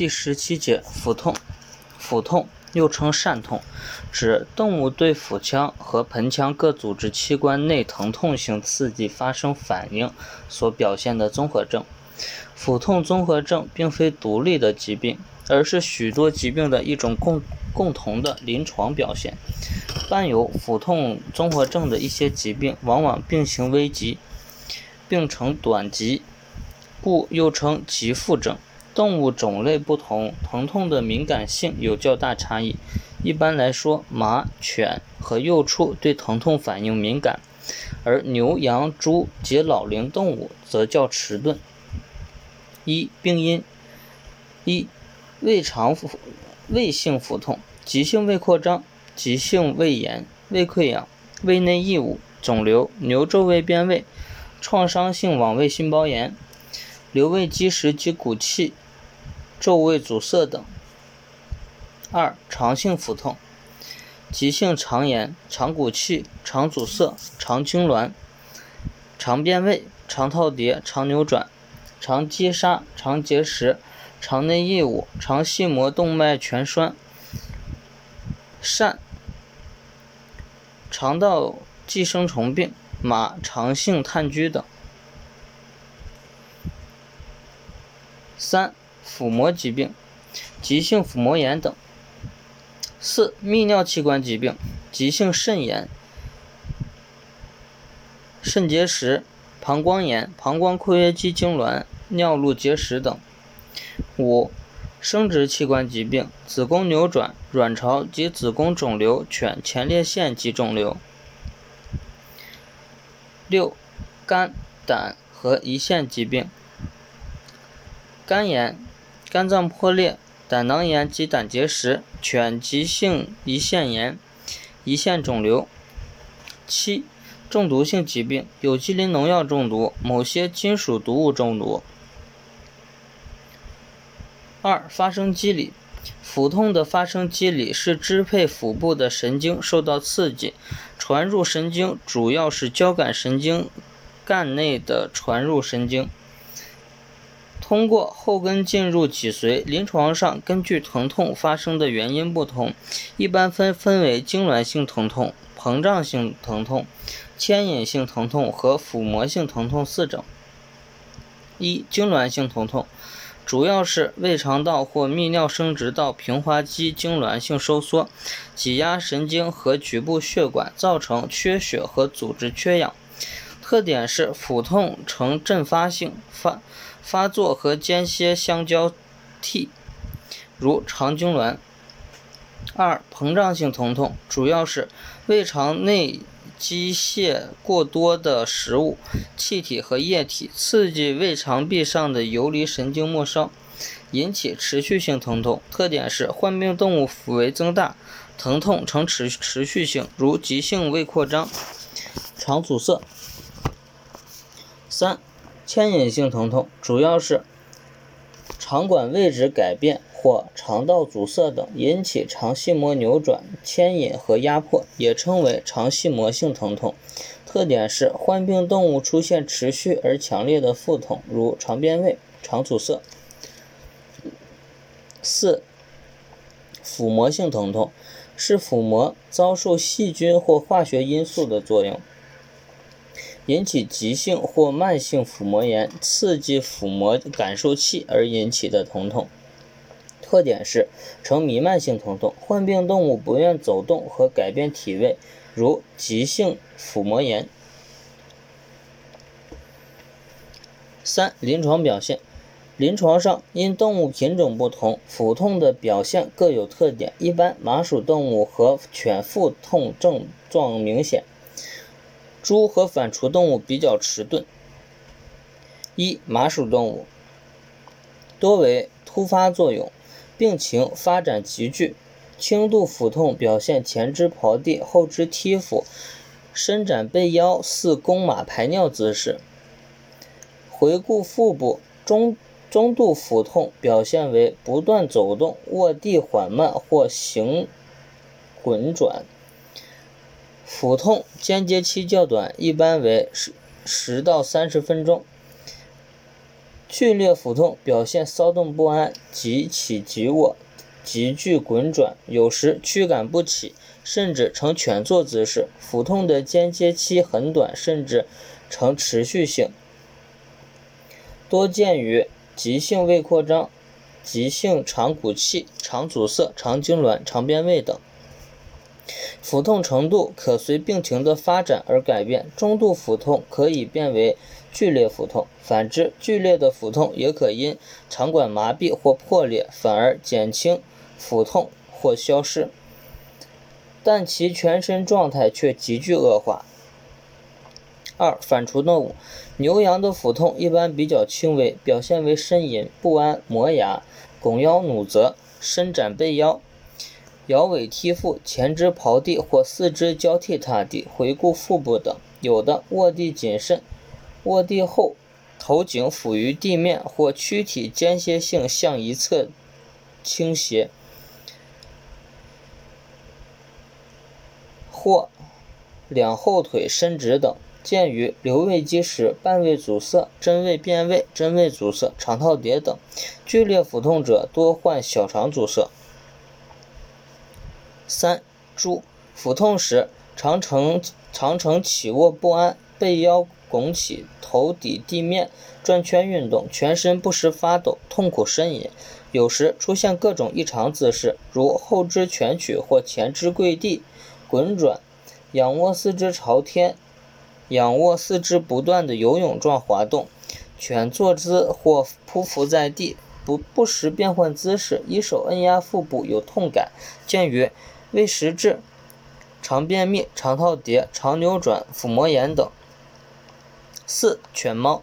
第十七节腹痛。腹痛又称疝痛，指动物对腹腔和盆腔各组织器官内疼痛性刺激发生反应所表现的综合症。腹痛综合症并非独立的疾病，而是许多疾病的一种共共同的临床表现。伴有腹痛综合症的一些疾病，往往病情危急，病程短急，故又称急腹症。动物种类不同，疼痛的敏感性有较大差异。一般来说，马、犬和幼畜对疼痛反应敏感，而牛、羊、猪及老龄动物则较迟钝。一、病因：一、胃肠腹胃性腹痛，急性胃扩张、急性胃炎、胃溃疡、胃内异物、肿瘤、牛皱胃变位、创伤性网胃心包炎、瘤胃积食及鼓气、皱胃阻塞等。二、肠性腹痛，急性肠炎、肠鼓气、肠阻塞、肠痉挛、肠变位、肠套叠、肠扭转。肠积沙、肠结石、肠内异物、肠系膜动脉全栓、疝、肠道寄生虫病、马肠性炭疽等。三、腹膜疾病、急性腹膜炎等。四、泌尿器官疾病、急性肾炎、肾结石。膀胱炎、膀胱括约肌痉挛、尿路结石等。五、生殖器官疾病、子宫扭转、卵巢及子宫肿瘤、犬前列腺及肿瘤。六、肝、胆和胰腺疾病。肝炎、肝脏破裂、胆囊炎及胆结石、犬急性胰腺炎、胰腺肿瘤。七。中毒性疾病，有机磷农药中毒，某些金属毒物中毒。二、发生机理，腹痛的发生机理是支配腹部的神经受到刺激，传入神经主要是交感神经干内的传入神经，通过后根进入脊髓。临床上，根据疼痛发生的原因不同，一般分分为痉挛性疼痛、膨胀性疼痛。牵引性疼痛和腹膜性疼痛四种。一、痉挛性疼痛，主要是胃肠道或泌尿生殖道平滑肌痉挛性收缩，挤压神经和局部血管，造成缺血和组织缺氧。特点是腹痛呈阵发性，发发作和间歇相交替，如肠痉挛。二、膨胀性疼痛，主要是胃肠内。机械过多的食物、气体和液体刺激胃肠壁上的游离神经末梢，引起持续性疼痛。特点是患病动物腹围增大，疼痛呈持持续性，如急性胃扩张、肠阻塞。三、牵引性疼痛，主要是肠管位置改变。或肠道阻塞等引起肠系膜扭转、牵引和压迫，也称为肠系膜性疼痛。特点是患病动物出现持续而强烈的腹痛，如肠变位、肠阻塞。四、腹膜性疼痛是腹膜遭受细菌或化学因素的作用，引起急性或慢性腹膜炎，刺激腹膜感受器而引起的疼痛。特点是呈弥漫性疼痛，患病动物不愿走动和改变体位，如急性腹膜炎。三、临床表现，临床上因动物品种不同，腹痛的表现各有特点。一般麻属动物和犬腹痛症状明显，猪和反刍动物比较迟钝。一、麻属动物多为突发作用。病情发展急剧，轻度腹痛表现前肢刨地，后肢踢腹，伸展背腰似弓马排尿姿势。回顾腹部，中中度腹痛表现为不断走动、卧地缓慢或行滚转。腹痛间接期较短，一般为十十到三十分钟。剧烈腹痛表现骚动不安，急起急卧，急剧滚转，有时驱赶不起，甚至呈蜷坐姿势。腹痛的间歇期很短，甚至呈持续性，多见于急性胃扩张、急性肠鼓气、肠阻塞、肠痉挛、肠变位等。腹痛程度可随病情的发展而改变，中度腹痛可以变为剧烈腹痛，反之，剧烈的腹痛也可因肠管麻痹或破裂，反而减轻腹痛或消失，但其全身状态却急剧恶化。二、反刍动物，牛羊的腹痛一般比较轻微，表现为呻吟、不安、磨牙、拱腰努责、伸展背腰。摇尾踢腹、前肢刨地或四肢交替踏地、回顾腹部等；有的卧地谨慎，卧地后头颈俯于地面或躯体间歇性向一侧倾斜，或两后腿伸直等。见于留胃积食、半胃阻塞、真胃变位、真胃阻塞、肠套叠等。剧烈腹痛者多患小肠阻塞。三、猪腹痛时常呈常呈起卧不安、背腰拱起、头抵地面转圈运动，全身不时发抖、痛苦呻吟，有时出现各种异常姿势，如后肢蜷曲或前肢跪地、滚转、仰卧四肢朝天、仰卧四肢不断的游泳状滑动、蜷坐姿或匍匐在地，不不时变换姿势，一手按压腹部有痛感，见于。胃食滞、肠便秘、肠套叠、肠扭转、腹膜炎等。四、犬猫，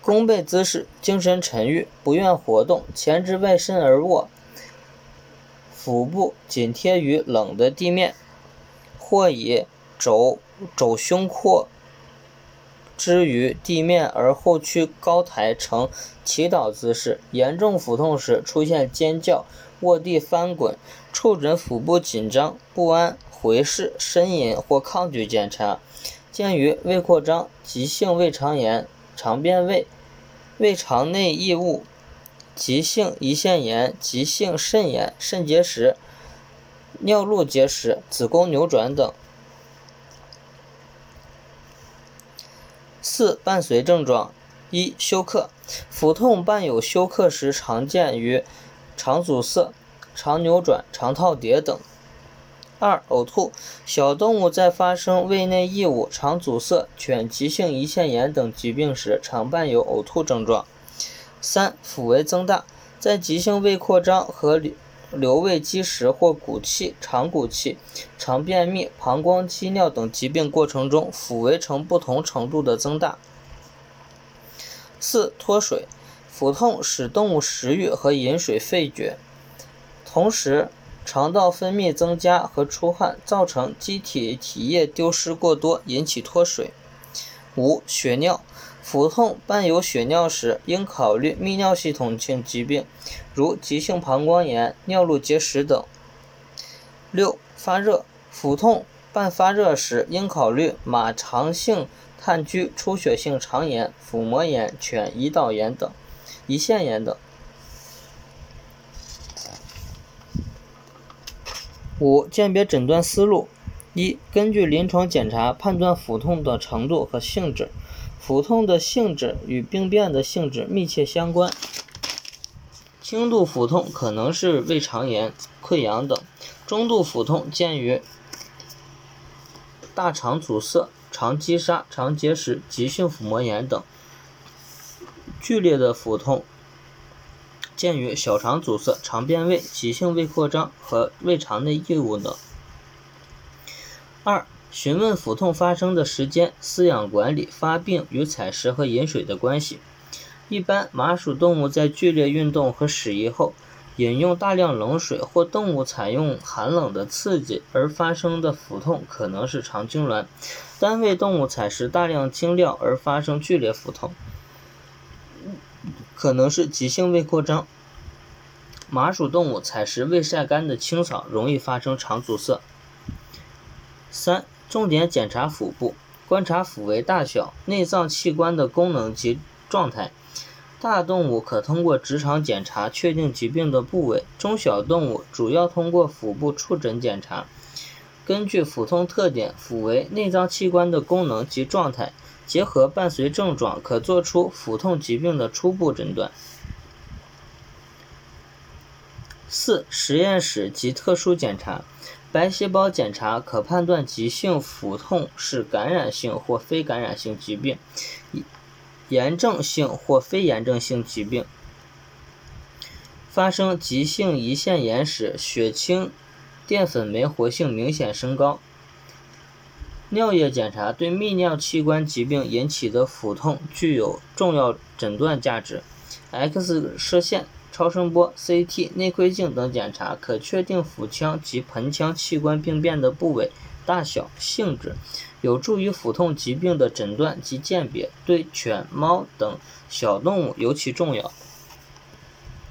弓背姿势，精神沉郁，不愿活动，前肢外伸而卧，腹部紧贴于冷的地面，或以肘肘胸廓之于地面而后屈高抬，呈祈祷姿势。严重腹痛时出现尖叫。卧地翻滚，触诊腹部紧张不安、回视、呻吟或抗拒检查，见于胃扩张、急性胃肠炎、肠变胃、胃肠内异物、急性胰腺炎、急性肾炎、肾结石、尿路结石、子宫扭转等。四、伴随症状：一、休克。腹痛伴有休克时，常见于。肠阻塞、肠扭转、肠套叠等。二、呕吐。小动物在发生胃内异物、肠阻塞、犬急性胰腺炎等疾病时，常伴有呕吐症状。三、腹围增大。在急性胃扩张和留胃积食或鼓气、肠鼓气、肠便秘、膀胱积尿等疾病过程中，腹围呈不同程度的增大。四、脱水。腹痛使动物食欲和饮水废绝，同时肠道分泌增加和出汗，造成机体体液丢失过多，引起脱水。五、血尿。腹痛伴有血尿时，应考虑泌尿系统性疾病，如急性膀胱炎、尿路结石等。六、发热。腹痛伴发热时，应考虑马肠性炭疽、出血性肠炎、腹膜炎、犬胰岛炎等。胰腺炎等。五、鉴别诊断思路：一、根据临床检查判断腹痛的程度和性质。腹痛的性质与病变的性质密切相关。轻度腹痛可能是胃肠炎、溃疡等；中度腹痛见于大肠阻塞、肠积沙、肠结石、急性腹膜炎等。剧烈的腹痛见于小肠阻塞、肠变位、急性胃扩张和胃肠内异物等。二、询问腹痛发生的时间、饲养管理、发病与采食和饮水的关系。一般麻属动物在剧烈运动和屎移后，饮用大量冷水或动物采用寒冷的刺激而发生的腹痛可能是肠痉挛；单位动物采食大量精料而发生剧烈腹痛。可能是急性胃扩张。麻薯动物采食未晒干的青草，容易发生肠阻塞。三、重点检查腹部，观察腹围大小、内脏器官的功能及状态，大动物可通过直肠检查确定疾病的部位，中小动物主要通过腹部触诊检查。根据腹痛特点、腹围内脏器官的功能及状态，结合伴随症状，可作出腹痛疾病的初步诊断。四、实验室及特殊检查。白细胞检查可判断急性腹痛是感染性或非感染性疾病，炎症性或非炎症性疾病。发生急性胰腺炎时，血清淀粉酶活性明显升高。尿液检查对泌尿器官疾病引起的腹痛具有重要诊断价值。X 射线。超声波、CT、内窥镜等检查可确定腹腔及盆腔器官病变的部位、大小、性质，有助于腹痛疾病的诊断及鉴别，对犬、猫等小动物尤其重要。